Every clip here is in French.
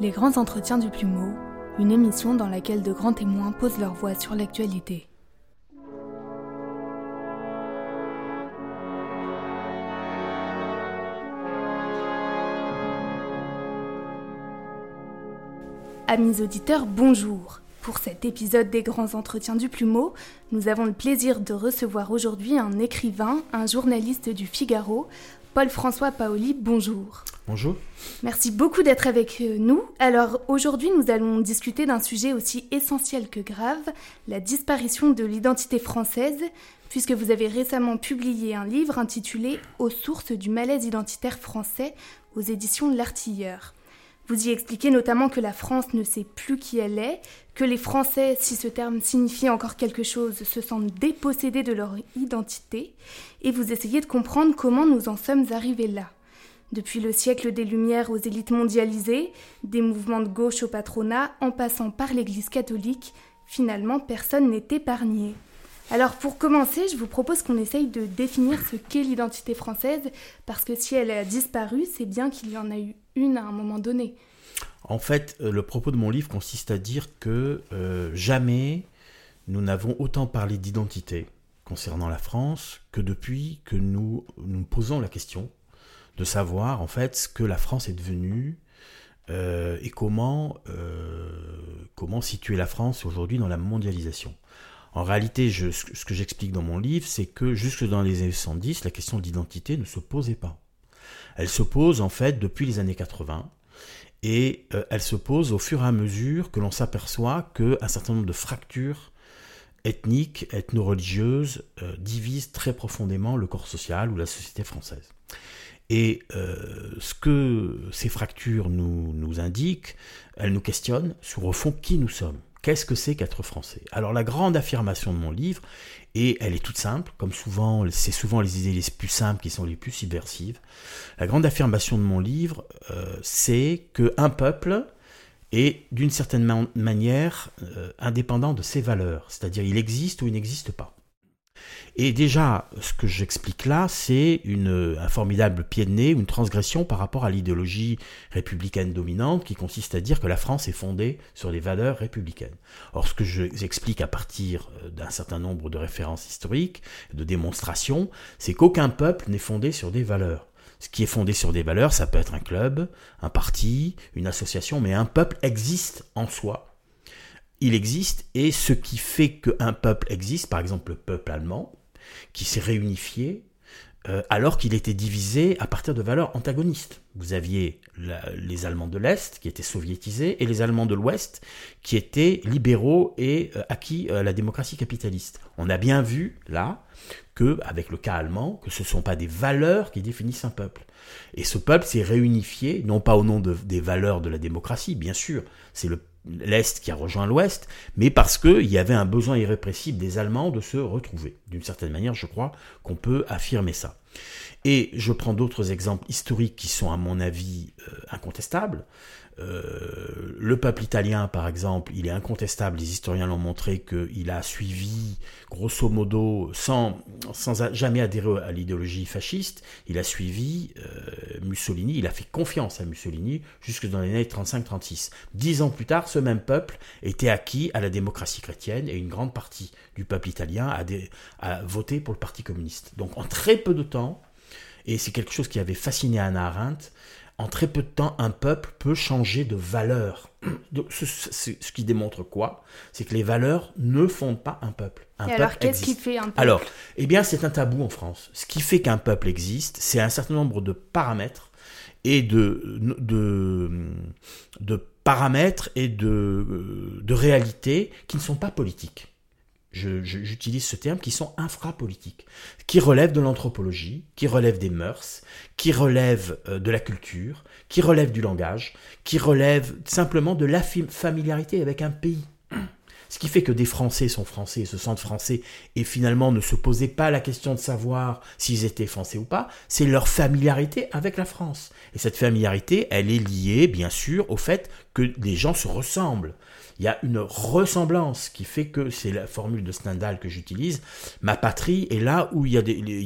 Les grands entretiens du plumeau, une émission dans laquelle de grands témoins posent leur voix sur l'actualité. Amis auditeurs, bonjour. Pour cet épisode des grands entretiens du plumeau, nous avons le plaisir de recevoir aujourd'hui un écrivain, un journaliste du Figaro, Paul-François Paoli, bonjour. Bonjour. Merci beaucoup d'être avec euh, nous. Alors aujourd'hui, nous allons discuter d'un sujet aussi essentiel que grave, la disparition de l'identité française, puisque vous avez récemment publié un livre intitulé Aux sources du malaise identitaire français aux éditions L'Artilleur. Vous y expliquez notamment que la France ne sait plus qui elle est, que les Français, si ce terme signifie encore quelque chose, se sentent dépossédés de leur identité, et vous essayez de comprendre comment nous en sommes arrivés là. Depuis le siècle des Lumières aux élites mondialisées, des mouvements de gauche au patronat, en passant par l'Église catholique, finalement personne n'est épargné. Alors pour commencer, je vous propose qu'on essaye de définir ce qu'est l'identité française, parce que si elle a disparu, c'est bien qu'il y en a eu une à un moment donné. En fait, euh, le propos de mon livre consiste à dire que euh, jamais nous n'avons autant parlé d'identité concernant la France que depuis que nous nous posons la question de savoir en fait ce que la France est devenue euh, et comment, comment situer la France aujourd'hui dans la mondialisation. En réalité, ce que j'explique dans mon livre, c'est que jusque dans les années 70, la question de l'identité ne se posait pas. Elle se pose en fait depuis les années 80 et euh, elle se pose au fur et à mesure que l'on s'aperçoit qu'un certain nombre de fractures ethniques, ethno-religieuses euh, divisent très profondément le corps social ou la société française. Et euh, ce que ces fractures nous, indiquent, elles nous questionnent sur au fond qui nous sommes. Qu'est-ce que c'est qu'être français? Alors la grande affirmation de mon livre, et elle est toute simple, comme souvent, c'est souvent les idées les plus simples qui sont les plus subversives. La grande affirmation de mon livre, euh, c'est qu'un peuple est d'une certaine manière euh, indépendant de ses valeurs, c'est-à-dire il existe ou il n'existe pas. Et déjà, ce que j'explique là, c'est un formidable pied de nez, une transgression par rapport à l'idéologie républicaine dominante qui consiste à dire que la France est fondée sur les valeurs républicaines. Or, ce que j'explique à partir euh, d'un certain nombre de références historiques, de démonstrations, c'est qu'aucun peuple n'est fondé sur des valeurs. Ce qui est fondé sur des valeurs, ça peut être un club, un parti, une association, mais un peuple existe en soi. Il existe et ce qui fait qu'un peuple existe, par exemple le peuple allemand, qui s'est réunifié euh, alors qu'il était divisé à partir de valeurs antagonistes. Vous aviez les Allemands de l'Est qui étaient soviétisés et les Allemands de l'Ouest qui étaient libéraux et euh, acquis à la démocratie capitaliste. On a bien vu là que, avec le cas allemand, que ce ne sont pas des valeurs qui définissent un peuple. Et ce peuple s'est réunifié, non pas au nom des valeurs de la démocratie, bien sûr, c'est le l'Est qui a rejoint l'Ouest, mais parce qu'il y avait un besoin irrépressible des Allemands de se retrouver. D'une certaine manière, je crois qu'on peut affirmer ça. Et je prends d'autres exemples historiques qui sont, à mon avis, euh, incontestables. Euh, le peuple italien, par exemple, il est incontestable, les historiens l'ont montré qu'il a suivi, grosso modo, sans, sans jamais adhérer à l'idéologie fasciste, il a suivi euh, Mussolini, il a fait confiance à Mussolini jusque dans les années 35-36. Dix ans plus tard, ce même peuple était acquis à la démocratie chrétienne et une grande partie du peuple italien a, a voté pour le Parti communiste. Donc en très peu de temps, et c'est quelque chose qui avait fasciné Anna Arendt, en très peu de temps, un peuple peut changer de valeur. Ce, qui démontre quoi? C'est que les valeurs ne fondent pas un peuple. Un alors, qu'est-ce qui fait un peuple? Alors, eh bien, c'est un tabou en France. Ce qui fait qu'un peuple existe, c'est un certain nombre de paramètres et de, de, de paramètres et de, de réalités qui ne sont pas politiques j'utilise ce terme, qui sont infrapolitiques, qui relèvent de l'anthropologie, qui relèvent des mœurs, qui relèvent euh, de la culture, qui relèvent du langage, qui relèvent simplement de la familiarité avec un pays. Ce qui fait que des Français sont Français, se sentent Français, et finalement ne se posaient pas la question de savoir s'ils étaient Français ou pas, c'est leur familiarité avec la France. Et cette familiarité, elle est liée, bien sûr, au fait que les gens se ressemblent. Il y a une ressemblance qui fait que c'est la formule de Stendhal que j'utilise. Ma patrie est là où il y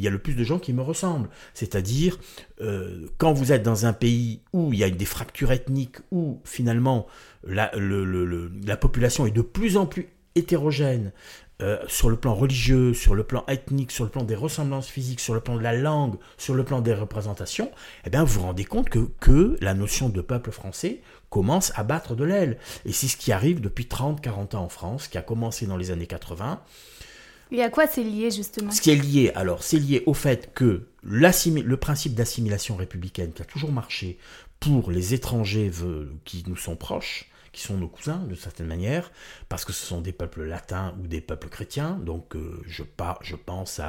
a, le plus de gens qui me ressemblent. C'est-à-dire, euh, quand vous êtes dans un pays où il y a des fractures ethniques, où finalement la population est de plus en plus hétérogène, euh, sur le plan religieux, sur le plan ethnique, sur le plan des ressemblances physiques, sur le plan de la langue, sur le plan des représentations, eh bien, vous vous rendez compte que, que la notion de peuple français commence à battre de l'aile. Et c'est ce qui arrive depuis 30-40 ans en France, qui a commencé dans les années 80. Et à quoi c'est lié justement? Ce qui est lié, alors, c'est lié au fait que le principe d'assimilation républicaine qui a toujours marché pour les étrangers qui nous sont proches, qui sont nos cousins de certaine manière, parce que ce sont des peuples latins ou des peuples chrétiens. Donc euh, je, pense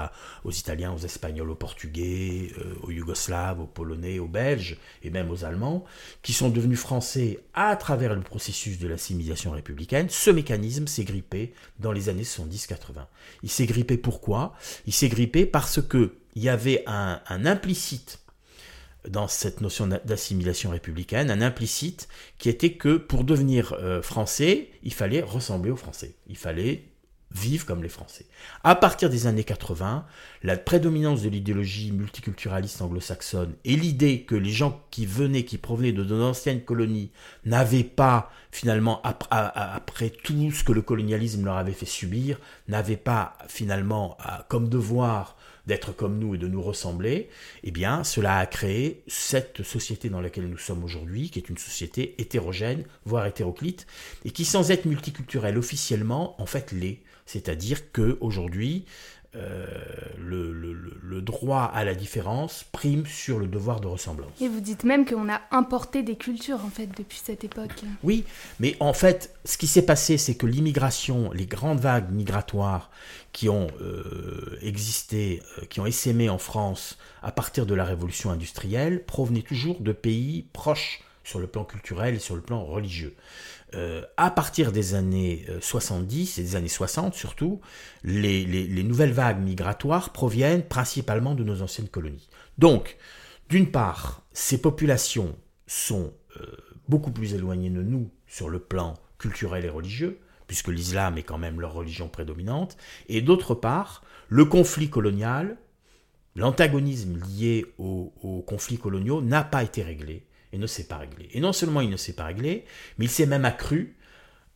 aux Italiens, aux Espagnols, aux Portugais, euh, aux Yougoslaves, aux Polonais, aux Belges et même aux Allemands, qui sont devenus français à travers le processus de l'assimilation républicaine. Ce mécanisme s'est grippé dans les années 70-80. Il s'est grippé pourquoi? Il s'est grippé parce que il y avait un implicite dans cette notion d'assimilation républicaine, un implicite qui était que pour devenir euh, français, il fallait ressembler aux Français. Il fallait vivre comme les Français. À partir des années 80, la prédominance de l'idéologie multiculturaliste anglo-saxonne et l'idée que les gens qui venaient, qui provenaient de nos anciennes colonies, n'avaient pas, finalement, après tout ce que le colonialisme leur avait fait subir, n'avaient pas, finalement, comme devoir d'être comme nous et de nous ressembler, eh bien, cela a créé cette société dans laquelle nous sommes aujourd'hui, qui est une société hétérogène, voire hétéroclite, et qui, sans être multiculturelle officiellement, en fait l'est. C'est-à-dire que aujourd'hui, euh, le, le, droit à la différence prime sur le devoir de ressemblance. Et vous dites même qu'on a importé des cultures en fait depuis cette époque. Oui, mais en fait, ce qui s'est passé, c'est que l'immigration, les grandes vagues migratoires qui ont euh, existé, euh, qui ont essaimé en France à partir de la révolution industrielle, provenaient toujours de pays proches sur le plan culturel et sur le plan religieux. Euh, à partir des années 70 euh, et des années 60 surtout, les, nouvelles vagues migratoires proviennent principalement de nos anciennes colonies. Donc, d'une part, ces populations sont euh, beaucoup plus éloignées de nous sur le plan culturel et religieux, puisque l'islam est quand même leur religion prédominante, et d'autre part, le conflit colonial, l'antagonisme lié aux conflits coloniaux n'a pas été réglé et ne s'est pas réglé. Et non seulement il ne s'est pas réglé, mais il s'est même accru.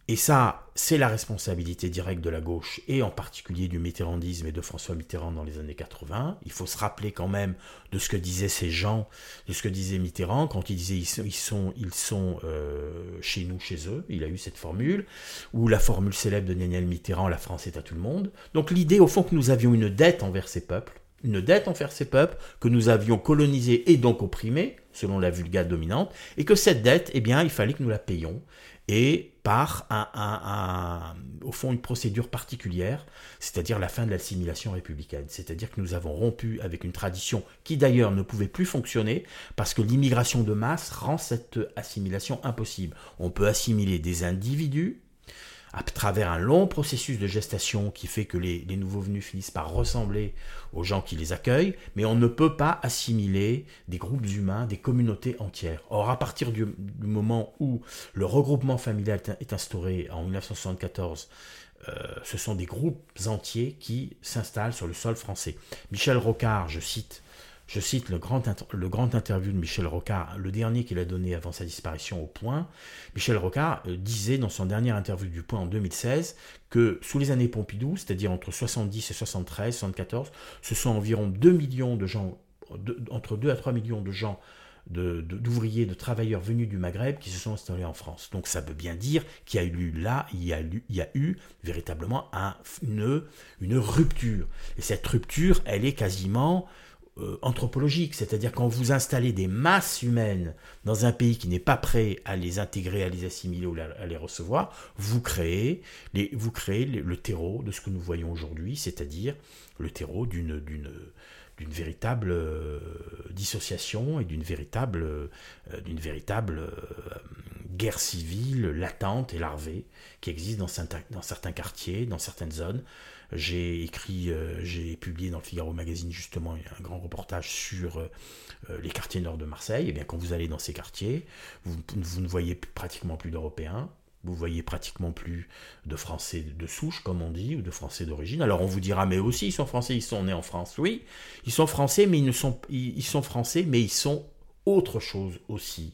Et ça, c'est la responsabilité directe de la gauche, et en particulier du mitterrandisme et de François Mitterrand dans les années 80. Il faut se rappeler quand même de ce que disaient ces gens, de ce que disait Mitterrand quand il disait ils sont, ils sont, ils sont euh, chez nous, chez eux. Il a eu cette formule, ou la formule célèbre de Daniel Mitterrand, la France est à tout le monde. Donc l'idée, au fond, que nous avions une dette envers ces peuples, une dette envers ces peuples que nous avions colonisés et donc opprimés, selon la vulgate dominante, et que cette dette, eh bien, il fallait que nous la payions, et par un, au fond une procédure particulière, c'est-à-dire la fin de l'assimilation républicaine. C'est-à-dire que nous avons rompu avec une tradition qui d'ailleurs ne pouvait plus fonctionner parce que l'immigration de masse rend cette assimilation impossible. On peut assimiler des individus à travers un long processus de gestation qui fait que les, nouveaux venus finissent par ressembler aux gens qui les accueillent, mais on ne peut pas assimiler des groupes humains, des communautés entières. Or, à partir du, moment où le regroupement familial est instauré en 1974, euh, ce sont des groupes entiers qui s'installent sur le sol français. Michel Rocard, je cite, je cite le grand, interview de Michel Rocard, le dernier qu'il a donné avant sa disparition au Point. Michel Rocard euh, disait dans son dernier interview du Point en 2016 que sous les années Pompidou, c'est-à-dire entre 70 et 73, 74, ce sont environ 2 millions de gens, entre 2 à 3 millions de gens d'ouvriers, de, travailleurs venus du Maghreb qui se sont installés en France. Donc ça veut bien dire qu'il y a eu là, il y a eu, véritablement un, une rupture. Et cette rupture, elle est quasiment euh, anthropologique, c'est-à-dire quand vous installez des masses humaines dans un pays qui n'est pas prêt à les intégrer, à les assimiler ou à les recevoir, vous créez, les, vous créez le terreau de ce que nous voyons aujourd'hui, c'est-à-dire le terreau d'une d'une véritable euh, dissociation et d'une véritable, euh, d'une véritable guerre civile latente et larvée qui existe dans, certains quartiers, dans certaines zones, J'ai écrit, j'ai publié dans le Figaro Magazine justement un grand reportage sur les quartiers nord de Marseille. Et eh bien quand vous allez dans ces quartiers, vous ne voyez pratiquement plus d'Européens vous voyez pratiquement plus de Français de souche, comme on dit, ou de Français d'origine. Alors on vous dira, mais aussi ils sont Français, ils sont nés en France. Oui, ils sont Français, mais ils ne sont, ils Français, mais ils sont autre chose aussi.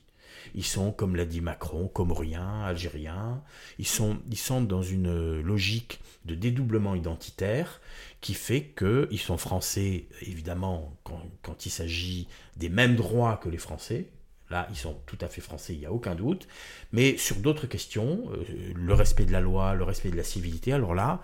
Ils sont, comme l'a dit Macron, comoriens, algériens. Ils sont, ils dans une logique de dédoublement identitaire qui fait qu'ils sont français, évidemment, quand il s'agit des mêmes droits que les Français, Là, ils sont tout à fait français, il n'y a aucun doute. Mais sur d'autres questions, euh, le respect de la loi, le respect de la civilité, alors là,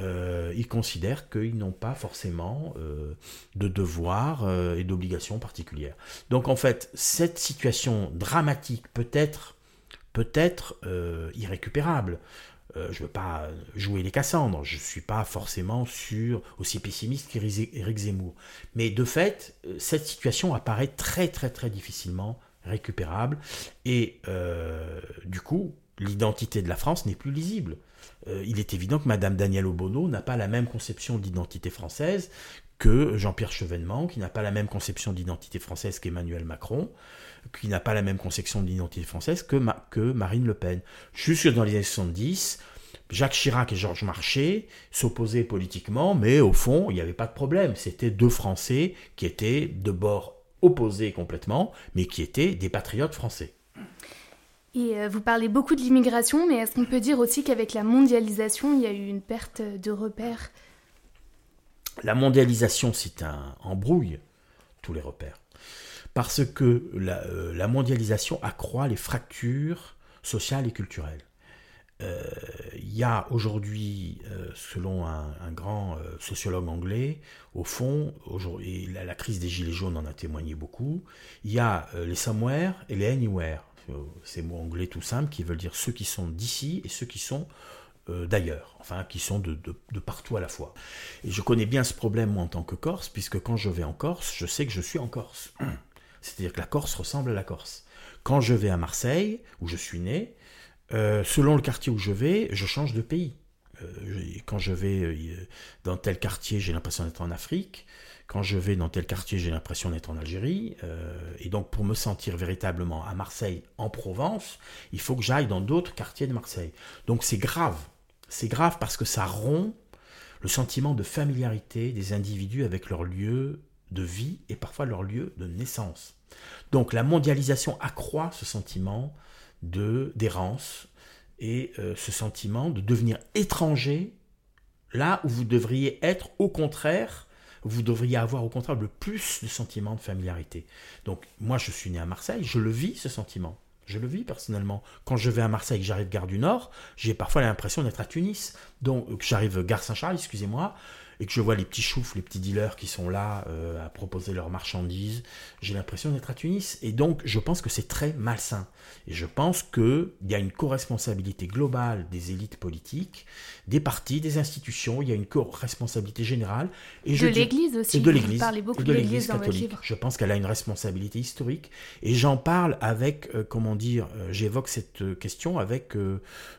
euh, ils considèrent qu'ils n'ont pas forcément euh, de devoirs et d'obligations particulières. Donc en fait, cette situation dramatique peut être peut-être irrécupérable. je ne veux pas jouer les Cassandres, je ne suis pas forcément aussi pessimiste qu'Éric Zemmour. Mais de fait, cette situation apparaît très très très difficilement récupérable. Et euh, du coup, l'identité de la France n'est plus lisible. Euh, il est évident que Madame Danielle Obono n'a pas la même conception d'identité française que Jean-Pierre Chevènement, qui n'a pas la même conception d'identité française qu'Emmanuel Macron, qui n'a pas la même conception d'identité française que, que Marine Le Pen. Juste dans les années 70, Jacques Chirac et Georges Marchais s'opposaient politiquement, mais au fond, il n'y avait pas de problème. C'était deux Français qui étaient de bord opposés complètement, mais qui étaient des patriotes français. Et euh, vous parlez beaucoup de l'immigration, mais est-ce qu'on peut dire aussi qu'avec la mondialisation, il y a eu une perte de repères? La mondialisation, c'est un embrouille tous les repères. Parce que la, euh, la mondialisation accroît les fractures sociales et culturelles. Euh, il y a aujourd'hui, euh, selon un, grand euh, sociologue anglais, au fond, aujourd'hui, la, la, crise des Gilets jaunes en a témoigné beaucoup, il y a les somewhere et les anywhere, ces mots anglais tout simples qui veulent dire ceux qui sont d'ici et ceux qui sont d'ailleurs, enfin qui sont de, de, partout à la fois. Et je connais bien ce problème moi en tant que Corse, puisque quand je vais en Corse, je sais que je suis en Corse. C'est-à-dire que la Corse ressemble à la Corse. Quand je vais à Marseille, où je suis né, euh, selon le quartier où je vais, je change de pays. Euh, quand je vais euh, dans tel quartier, j'ai l'impression d'être en Afrique. Quand je vais dans tel quartier, j'ai l'impression d'être en Algérie. et donc, pour me sentir véritablement à Marseille, en Provence, il faut que j'aille dans d'autres quartiers de Marseille. Donc, c'est grave. C'est grave parce que ça rompt le sentiment de familiarité des individus avec leur lieu de vie et parfois leur lieu de naissance. Donc, la mondialisation accroît ce sentiment de d'errance et euh, ce sentiment de devenir étranger là où vous devriez être au contraire vous devriez avoir au contraire le plus de sentiment de familiarité. Donc moi je suis né à Marseille, je le vis ce sentiment. Je le vis personnellement. Quand je vais à Marseille, j'arrive gare du Nord, j'ai parfois l'impression d'être à Tunis. Donc j'arrive gare Saint-Charles, excusez-moi, et que je vois les petits choufs, les petits dealers qui sont là euh, à proposer leurs marchandises, j'ai l'impression d'être à Tunis. Et donc, je pense que c'est très malsain. Et je pense qu'il y a une co-responsabilité globale des élites politiques, des partis, des institutions, il y a une co-responsabilité générale. Et de l'Église aussi. Et de l'Église. Vous parlez beaucoup de l'Église catholique. Je pense qu'elle a une responsabilité historique. Et j'en parle avec, euh, comment dire, euh, j'évoque cette question avec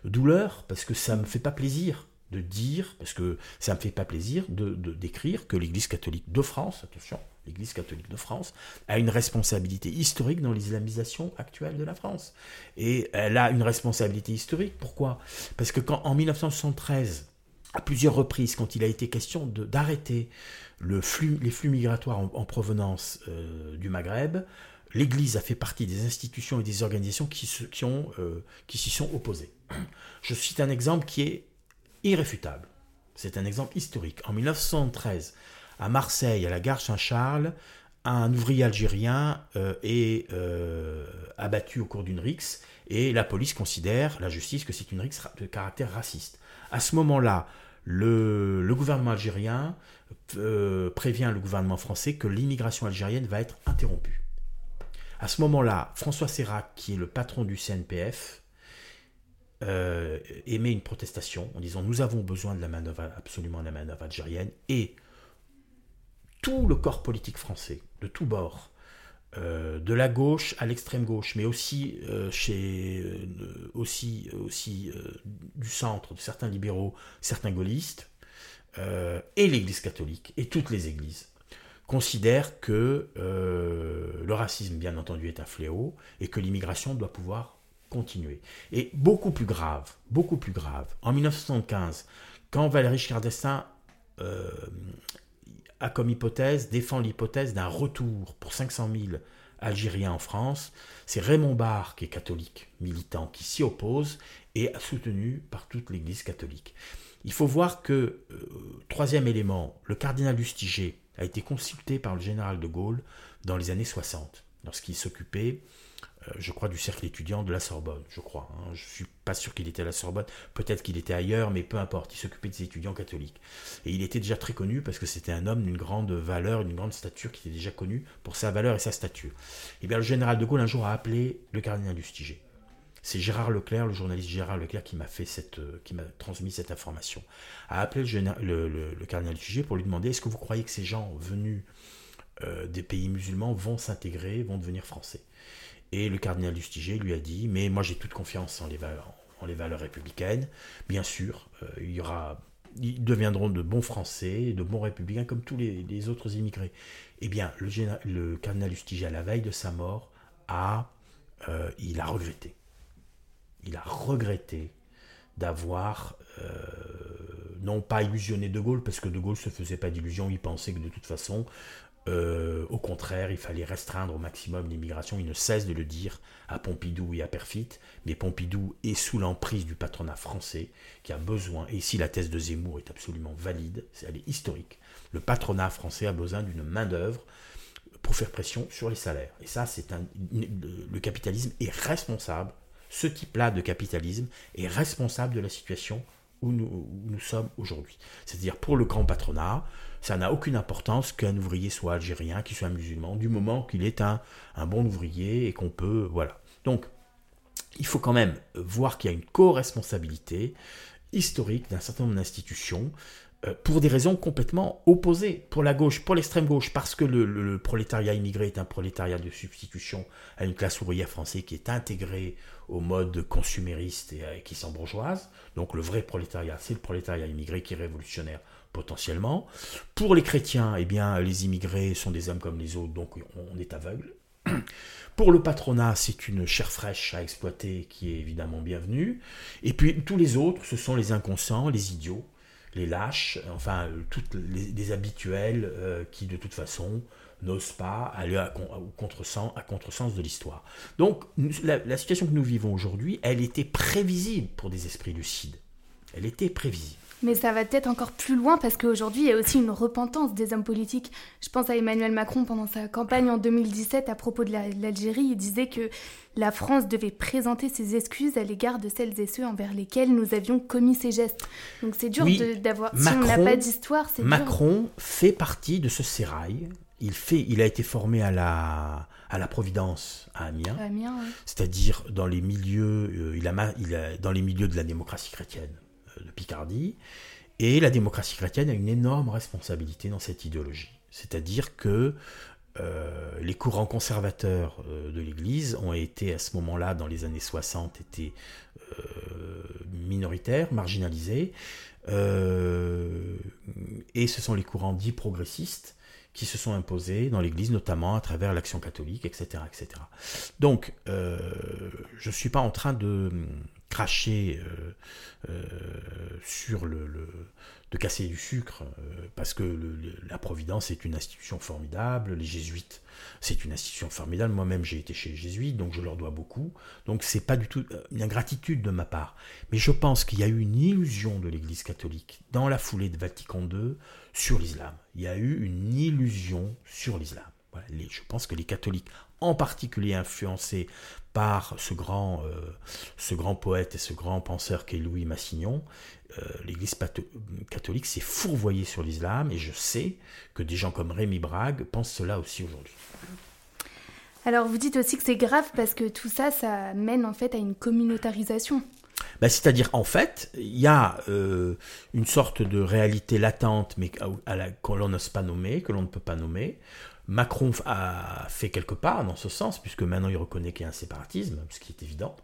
douleur, parce que ça me fait pas plaisir de dire, parce que ça ne me fait pas plaisir, de, d'écrire que l'Église catholique de France, attention, l'Église catholique de France, a une responsabilité historique dans l'islamisation actuelle de la France. Et elle a une responsabilité historique. Pourquoi? Parce que quand en 1973, à plusieurs reprises, quand il a été question d'arrêter le flux, les flux migratoires en, provenance euh, du Maghreb, l'Église a fait partie des institutions et des organisations qui, qui, euh, qui s'y sont opposées. Je cite un exemple qui est irréfutable. C'est un exemple historique. En 1913, à Marseille, à la gare Saint-Charles, un ouvrier algérien euh, est euh, abattu au cours d'une rixe et la police considère, la justice, que c'est une rixe de caractère raciste. À ce moment-là, le, gouvernement algérien euh, prévient le gouvernement français que l'immigration algérienne va être interrompue. À ce moment-là, François Serrac, qui est le patron du CNPF, euh, émet une protestation en disant nous avons besoin de la manœuvre, absolument de la manœuvre algérienne, et tout le corps politique français, de tous bords, euh, de la gauche à l'extrême gauche, mais aussi, euh, chez, aussi, aussi du centre, de certains libéraux, certains gaullistes, et l'Église catholique, et toutes les églises, considèrent que le racisme, bien entendu, est un fléau, et que l'immigration doit pouvoir continuer. Et beaucoup plus grave, beaucoup plus grave, en 1975, quand Valéry Giscard euh, a comme hypothèse, défend l'hypothèse d'un retour pour 500 000 Algériens en France, c'est Raymond Barre, qui est catholique, militant, qui s'y oppose et soutenu par toute l'Église catholique. Il faut voir que, euh, troisième élément, le cardinal Lustiger a été consulté par le général de Gaulle dans les années 60, lorsqu'il s'occupait je crois, du cercle étudiant de la Sorbonne, je crois. Hein. Je ne suis pas sûr qu'il était à la Sorbonne, peut-être qu'il était ailleurs, mais peu importe, il s'occupait des étudiants catholiques. Et il était déjà très connu parce que c'était un homme d'une grande valeur, d'une grande stature, qui était déjà connu pour sa valeur et sa stature. Et eh bien le général de Gaulle un jour a appelé le cardinal Lustiger. C'est Gérard Leclerc, le journaliste Gérard Leclerc, qui m'a fait euh, qui m'a transmis cette information. A appelé le, le, cardinal Lustiger pour lui demander est-ce que vous croyez que ces gens venus euh, des pays musulmans vont s'intégrer, vont devenir français? Et le cardinal Lustiger lui a dit Mais moi j'ai toute confiance en les valeurs, républicaines. Bien sûr, euh, il y aura, ils deviendront de bons Français, de bons républicains comme tous les, autres immigrés. Eh bien, le, cardinal Lustiger, à la veille de sa mort, a, euh, il a regretté. Il a regretté d'avoir euh, non pas illusionné De Gaulle, parce que De Gaulle se faisait pas d'illusions, il pensait que de toute façon, euh, au contraire, il fallait restreindre au maximum l'immigration. Il ne cesse de le dire à Pompidou et à Perfit. Mais Pompidou est sous l'emprise du patronat français qui a besoin, et ici la thèse de Zemmour est absolument valide, elle est historique. Le patronat français a besoin d'une main-d'œuvre pour faire pression sur les salaires. Et ça, c'est. Le capitalisme est responsable. Ce type-là de capitalisme est responsable de la situation où nous, sommes aujourd'hui. C'est-à-dire pour le grand patronat, ça n'a aucune importance qu'un ouvrier soit algérien, qu'il soit musulman, du moment qu'il est un, bon ouvrier et qu'on peut... Voilà. Donc, il faut quand même voir qu'il y a une co-responsabilité historique d'un certain nombre d'institutions euh, pour des raisons complètement opposées pour la gauche, pour l'extrême gauche, parce que le, prolétariat immigré est un prolétariat de substitution à une classe ouvrière française qui est intégrée au mode consumériste et, qui s'embourgeoise. Donc le vrai prolétariat, c'est le prolétariat immigré qui est révolutionnaire potentiellement. Pour les chrétiens, eh bien, les immigrés sont des hommes comme les autres, donc on est aveugle. Pour le patronat, c'est une chair fraîche à exploiter qui est évidemment bienvenue. Et puis tous les autres, ce sont les inconscients, les idiots, les lâches, enfin toutes les, habituels euh, qui de toute façon n'osent pas aller à, contresens, à contresens de l'histoire. Donc la, situation que nous vivons aujourd'hui, elle était prévisible pour des esprits lucides. Elle était prévisible. Mais ça va peut-être encore plus loin parce qu'aujourd'hui, il y a aussi une repentance des hommes politiques. Je pense à Emmanuel Macron pendant sa campagne en 2017 à propos de l'Algérie. Il disait que la France devait présenter ses excuses à l'égard de celles et ceux envers lesquels nous avions commis ces gestes. Donc c'est dur d'avoir... Si on n'a pas d'histoire, c'est Macron fait partie de ce sérail. Il, fait, il a été formé à la, à la Providence à Amiens, c'est-à-dire dans les milieux, euh, il a, il a, dans les milieux de la démocratie chrétienne de Picardie. Et la démocratie chrétienne a une énorme responsabilité dans cette idéologie. C'est-à-dire que euh, les courants conservateurs euh, de l'Église ont été à ce moment-là, dans les années 60, étaient euh, minoritaires, marginalisés. et ce sont les courants dits progressistes qui se sont imposés dans l'Église, notamment à travers l'action catholique, etc. etc. Donc, je ne suis pas en train de cracher euh, euh, sur le, de casser du sucre euh, parce que la Providence est une institution formidable, les jésuites c'est une institution formidable, moi-même j'ai été chez les jésuites donc je leur dois beaucoup, donc c'est pas du tout une ingratitude de ma part, mais je pense qu'il y a eu une illusion de l'Église catholique dans la foulée de Vatican II sur l'islam. Il y a eu une illusion sur l'islam. je pense que les catholiques, en particulier influencés par ce grand, euh, ce grand poète et ce grand penseur qu'est Louis Massignon, euh, l'Église catholique s'est fourvoyée sur l'islam et je sais que des gens comme Rémi Brague pensent cela aussi aujourd'hui. Alors vous dites aussi que c'est grave parce que tout ça, ça mène en fait à une communautarisation. Ben, C'est-à-dire, en fait, il y a euh, une sorte de réalité latente, mais à, la, que l'on n'ose pas nommer, que l'on ne peut pas nommer, Macron a fait quelque part dans ce sens, puisque maintenant il reconnaît qu'il y a un séparatisme, ce qui est évident.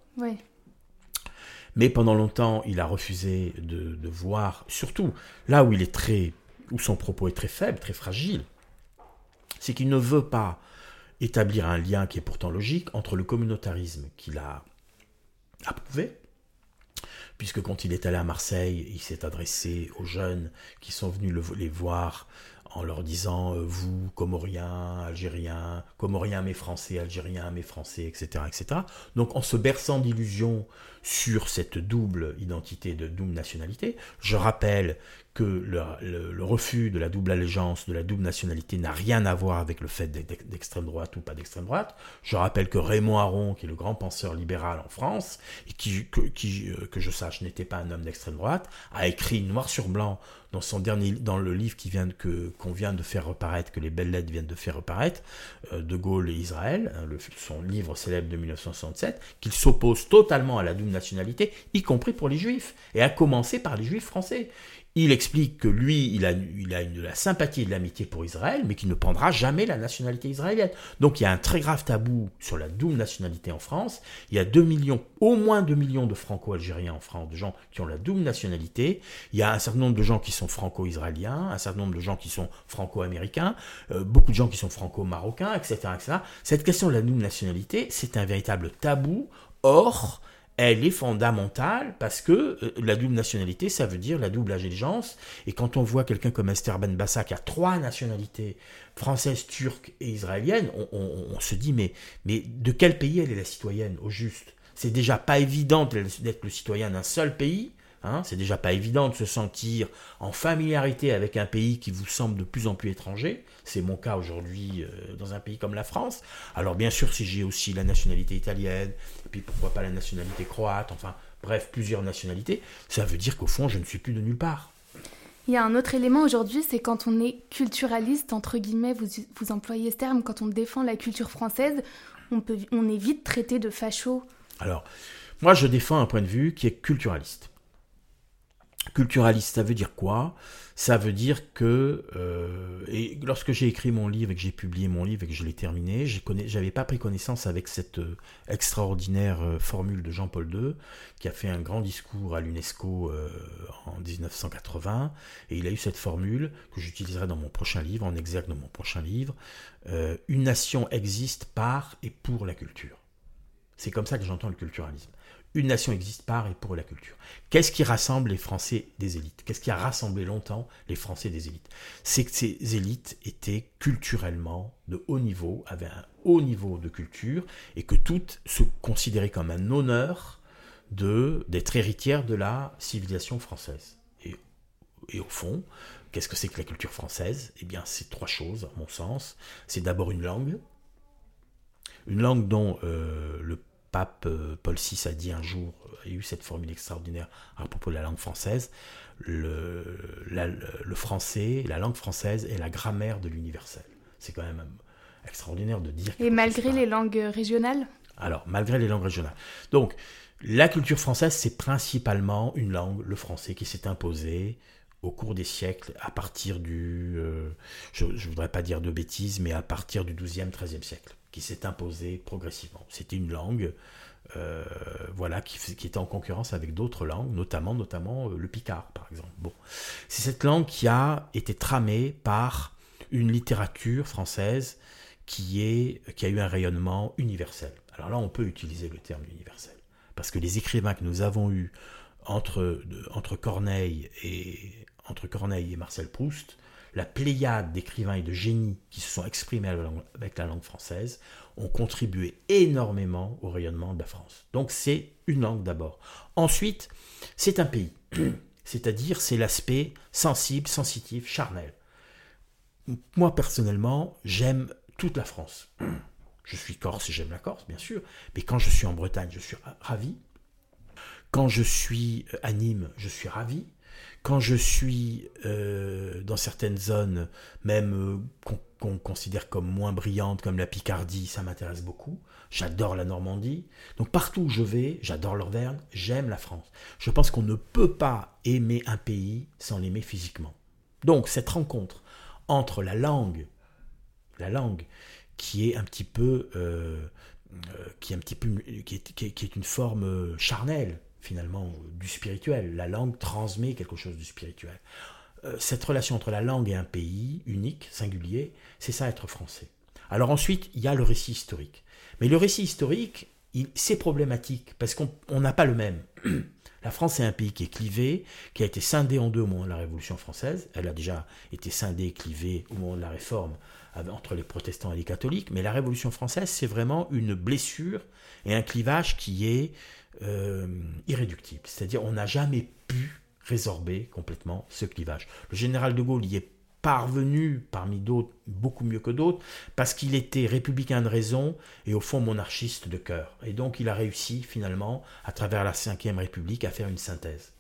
Mais pendant longtemps, il a refusé de, de voir, surtout là où il est très, où son propos est très faible, très fragile, c'est qu'il ne veut pas établir un lien qui est pourtant logique entre le communautarisme qu'il a approuvé, puisque quand il est allé à Marseille, il s'est adressé aux jeunes qui sont venus les voir en leur disant euh, vous, Comoriens, Algériens, Comoriens mais Français, Algériens mais Français, etc., etc. Donc en se berçant d'illusions sur cette double identité de double nationalité, je rappelle que le, refus de la double allégeance, de la double nationalité n'a rien à voir avec le fait d'extrême droite ou pas d'extrême droite. Je rappelle que Raymond Aron, qui est le grand penseur libéral en France, et qui, que, euh, je sache n'était pas un homme d'extrême droite, a écrit noir sur blanc dans son dernier, dans le livre qui vient que qu'on vient de faire reparaître, que les belles lettres viennent de faire reparaître, euh, De Gaulle et Israël, hein, son livre célèbre de 1967, qu'il s'oppose totalement à la double nationalité, y compris pour les Juifs, et à commencer par les Juifs français. Il explique que lui, il a, il a une, de la sympathie et de l'amitié pour Israël, mais qu'il ne prendra jamais la nationalité israélienne. Donc il y a un très grave tabou sur la double nationalité en France. Il y a 2 millions, au moins 2 millions de franco-algériens en France, de gens qui ont la double nationalité. Il y a un certain nombre de gens qui sont franco-israéliens, un certain nombre de gens qui sont franco-américains, euh, beaucoup de gens qui sont franco-marocains, etc., etc. Cette question de la double nationalité, c'est un véritable tabou. Or, elle est fondamentale parce que euh, la double nationalité, ça veut dire la double allégeance. Et quand on voit quelqu'un comme Esther Ben Bassa qui a trois nationalités, française, turque et israélienne, on, se dit mais, mais de quel pays elle est la citoyenne au juste? C'est déjà pas évident d'être le citoyen d'un seul pays. Hein, c'est déjà pas évident de se sentir en familiarité avec un pays qui vous semble de plus en plus étranger. C'est mon cas aujourd'hui euh, dans un pays comme la France. Alors bien sûr, si j'ai aussi la nationalité italienne, et puis pourquoi pas la nationalité croate, enfin bref, plusieurs nationalités, ça veut dire qu'au fond, je ne suis plus de nulle part. Il y a un autre élément aujourd'hui, c'est quand on est culturaliste, entre guillemets, vous, vous employez ce terme, quand on défend la culture française, on, peut, on est vite traité de facho. Alors, moi je défends un point de vue qui est culturaliste. Culturaliste, ça veut dire quoi? Ça veut dire que, euh, et lorsque j'ai écrit mon livre et que j'ai publié mon livre et que je l'ai terminé, je n'avais pas pris connaissance avec cette euh, extraordinaire euh, formule de Jean-Paul II, qui a fait un grand discours à l'UNESCO en 1980, et il a eu cette formule que j'utiliserai dans mon prochain livre, en exergue de mon prochain livre, une nation existe par et pour la culture. C'est comme ça que j'entends le culturalisme une nation existe par et pour la culture. Qu'est-ce qui rassemble les Français des élites? Qu'est-ce qui a rassemblé longtemps les Français des élites? C'est que ces élites étaient culturellement de haut niveau, avaient un haut niveau de culture, et que toutes se considéraient comme un honneur de d'être héritières de la civilisation française. Et, et au fond, qu'est-ce que c'est que la culture française? Eh bien, c'est trois choses, à mon sens. C'est d'abord une langue, une langue dont euh, le pape euh, Paul VI a dit un jour, il y a eu cette formule extraordinaire à propos de la langue française, le, le français, la langue française est la grammaire de l'universel. C'est quand même extraordinaire de dire. Et malgré les langues régionales? Alors, malgré les langues régionales. Donc, la culture française, c'est principalement une langue, le français, qui s'est imposée au cours des siècles, à partir du, euh, je ne voudrais pas dire de bêtises, mais à partir du XIIe, XIIIe siècle qui s'est imposée progressivement. C'était une langue euh, voilà, qui, qui, était en concurrence avec d'autres langues, notamment, notamment euh, le picard, par exemple. Bon. C'est cette langue qui a été tramée par une littérature française qui, est, qui a eu un rayonnement universel. Alors là, on peut utiliser le terme universel, parce que les écrivains que nous avons eus entre, entre, Corneille, et, entre Corneille et Marcel Proust la pléiade d'écrivains et de génies qui se sont exprimés avec la langue française ont contribué énormément au rayonnement de la France. Donc c'est une langue d'abord. Ensuite, c'est un pays, c'est-à-dire c'est l'aspect sensible, sensitif, charnel. Moi personnellement, j'aime toute la France. Je suis corse et j'aime la Corse, bien sûr, mais quand je suis en Bretagne, je suis ravi. Quand je suis à Nîmes, je suis ravi. Quand je suis euh, dans certaines zones, même euh, qu'on considère comme moins brillantes, comme la Picardie, ça m'intéresse beaucoup. J'adore la Normandie. Donc partout où je vais, j'adore l'Auvergne, j'aime la France. Je pense qu'on ne peut pas aimer un pays sans l'aimer physiquement. Donc cette rencontre entre la langue, la langue qui est un petit peu, euh, qui est un petit peu, qui est, qui est une forme charnelle, finalement du spirituel. La langue transmet quelque chose du spirituel. Euh, cette relation entre la langue et un pays unique, singulier, c'est ça être français. Alors ensuite, il y a le récit historique. Mais le récit historique, c'est problématique parce qu'on n'a pas le même. La France est un pays qui est clivé, qui a été scindé en deux au moment de la Révolution française. Elle a déjà été scindée et clivée au moment de la Réforme entre les protestants et les catholiques. Mais la Révolution française, c'est vraiment une blessure et un clivage qui est euh, irréductible. C'est-à-dire on n'a jamais pu résorber complètement ce clivage. Le général de Gaulle y est parvenu parmi d'autres, beaucoup mieux que d'autres, parce qu'il était républicain de raison et au fond monarchiste de cœur. Et donc il a réussi finalement, à travers la Ve République, à faire une synthèse.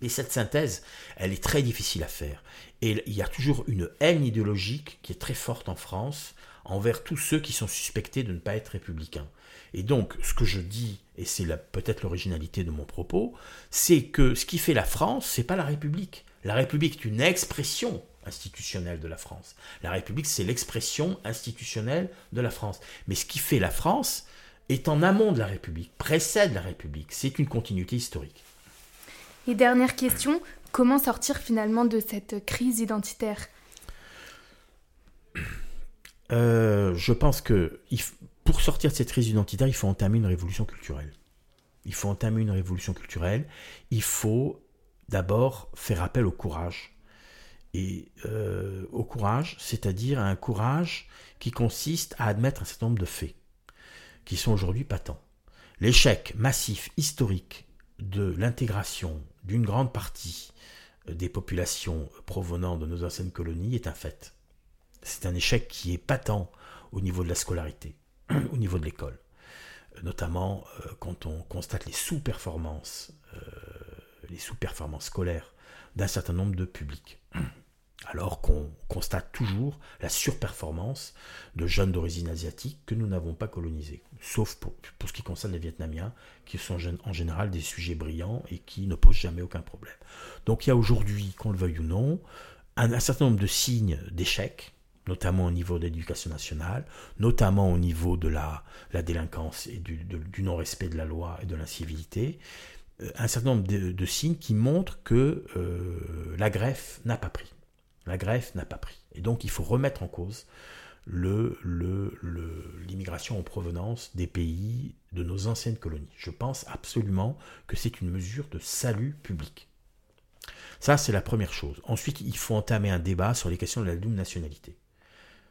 Mais cette synthèse, elle est très difficile à faire. Et il y a toujours une haine idéologique qui est très forte en France envers tous ceux qui sont suspectés de ne pas être républicains. Et donc, ce que je dis, et c'est peut-être l'originalité de mon propos, c'est que ce qui fait la France, c'est pas la République. La République est une expression institutionnelle de la France. La République, c'est l'expression institutionnelle de la France. Mais ce qui fait la France est en amont de la République, précède la République. C'est une continuité historique. Et dernière question, comment sortir finalement de cette crise identitaire? Euh, Je pense que pour sortir de cette crise identitaire, il faut entamer une révolution culturelle. Il faut entamer une révolution culturelle. Il faut d'abord faire appel au courage et euh, au courage, c'est-à-dire à un courage qui consiste à admettre un certain nombre de faits, qui sont aujourd'hui patents. L'échec massif historique de l'intégration d'une grande partie euh, des populations provenant de nos anciennes colonies est un fait. C'est un échec qui est patent au niveau de la scolarité, au niveau de l'école, notamment euh, quand on constate les sous-performances, les sous-performances scolaires d'un certain nombre de publics. Alors qu'on constate toujours la surperformance de jeunes d'origine asiatique que nous n'avons pas colonisés, sauf pour, ce qui concerne les Vietnamiens, qui sont en général des sujets brillants et qui ne posent jamais aucun problème. Donc il y a aujourd'hui, qu'on le veuille ou non, un, certain nombre de signes d'échec, notamment au niveau de l'éducation nationale, notamment au niveau de la, délinquance et du, non-respect de la loi et de l'incivilité, euh, un certain nombre de, signes qui montrent que euh, la greffe n'a pas pris. La greffe n'a pas pris. Et donc il faut remettre en cause l'immigration en provenance des pays de nos anciennes colonies. Je pense absolument que c'est une mesure de salut public. Ça, c'est la première chose. Ensuite, il faut entamer un débat sur les questions de la double nationalité.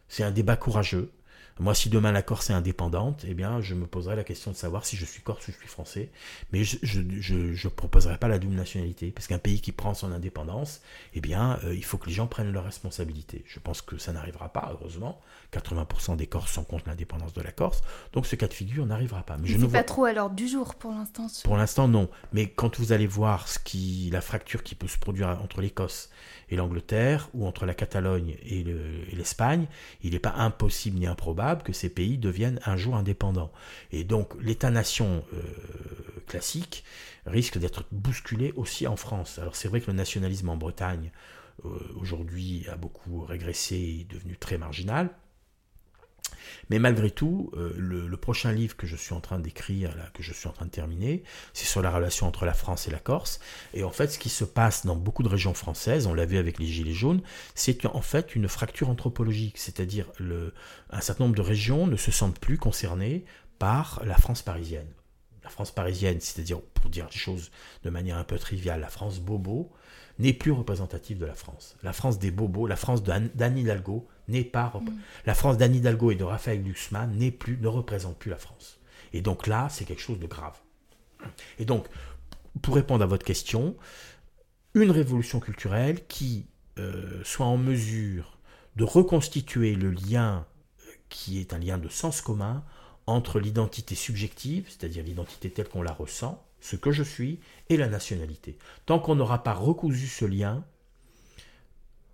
C'est un débat courageux. Moi, si demain la Corse est indépendante, eh bien, je me poserai la question de savoir si je suis corse ou je suis français. Mais je ne proposerai pas la double nationalité. Parce qu'un pays qui prend son indépendance, eh bien, euh, il faut que les gens prennent leurs responsabilités. Je pense que ça n'arrivera pas, heureusement. 80% des Corses sont contre l'indépendance de la Corse. Donc, ce cas de figure n'arrivera pas. Mais je ne pas trop à l'ordre du jour pour l'instant. Pour l'instant, non. Mais quand vous allez voir ce qui, la fracture qui peut se produire entre l'Écosse et l'Angleterre, ou entre la Catalogne et l'Espagne, il n'est pas impossible ni improbable que ces pays deviennent un jour indépendants. Et donc l'État-nation euh, classique risque d'être bousculé aussi en France. Alors c'est vrai que le nationalisme en Bretagne euh, aujourd'hui a beaucoup régressé et est devenu très marginal. Mais malgré tout, euh, le, prochain livre que je suis en train d'écrire, que je suis en train de terminer, c'est sur la relation entre la France et la Corse. Et en fait, ce qui se passe dans beaucoup de régions françaises, on l'a vu avec les Gilets jaunes, c'est en fait une fracture anthropologique. C'est-à-dire un certain nombre de régions ne se sentent plus concernées par la France parisienne. La France parisienne, c'est-à-dire, pour dire des choses de manière un peu triviale, la France bobo, n'est plus représentative de la France. La France des bobos, la France d'Anne Hidalgo n'est pas mm. la France d'Anne Hidalgo et de Raphaël Glucksmann n'est plus ne représente plus la France. Et donc là, c'est quelque chose de grave. Et donc, pour répondre à votre question, une révolution culturelle qui euh, soit en mesure de reconstituer le lien euh, qui est un lien de sens commun entre l'identité subjective, c'est-à-dire l'identité telle qu'on la ressent, ce que je suis, et la nationalité. Tant qu'on n'aura pas recousu ce lien,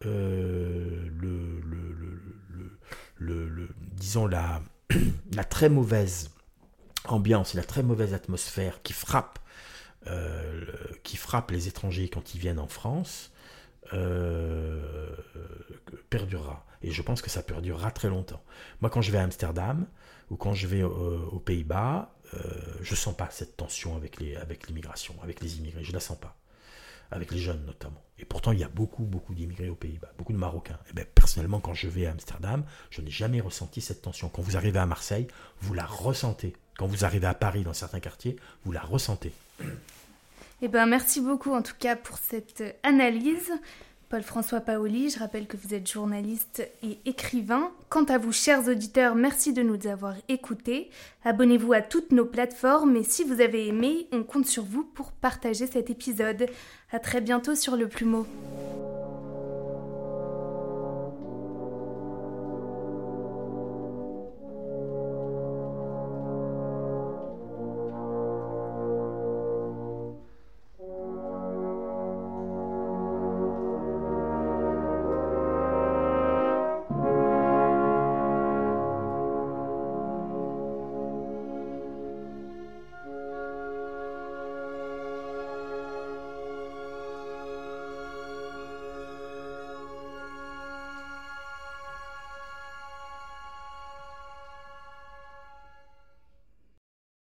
euh, le, disons la, très mauvaise ambiance la très mauvaise atmosphère qui frappe, euh, qui frappe les étrangers quand ils viennent en France euh, perdurera. Et je pense que ça perdurera très longtemps. Moi, quand je vais à Amsterdam ou quand je vais aux Pays-Bas, je sens pas cette tension avec les avec l'immigration, avec les immigrés, je la sens pas, avec les jeunes notamment. Et pourtant, il y a beaucoup beaucoup d'immigrés aux Pays-Bas, beaucoup de Marocains. Et ben, personnellement, quand je vais à Amsterdam, je n'ai jamais ressenti cette tension. Quand vous arrivez à Marseille, vous la ressentez. Quand vous arrivez à Paris, dans certains quartiers, vous la ressentez. Eh ben, merci beaucoup en tout cas pour cette analyse. Paul-François Paoli, je rappelle que vous êtes journaliste et écrivain. Quant à vous, chers auditeurs, merci de nous avoir écoutés. Abonnez-vous à toutes nos plateformes et si vous avez aimé, on compte sur vous pour partager cet épisode. À très bientôt sur Le Plumeau.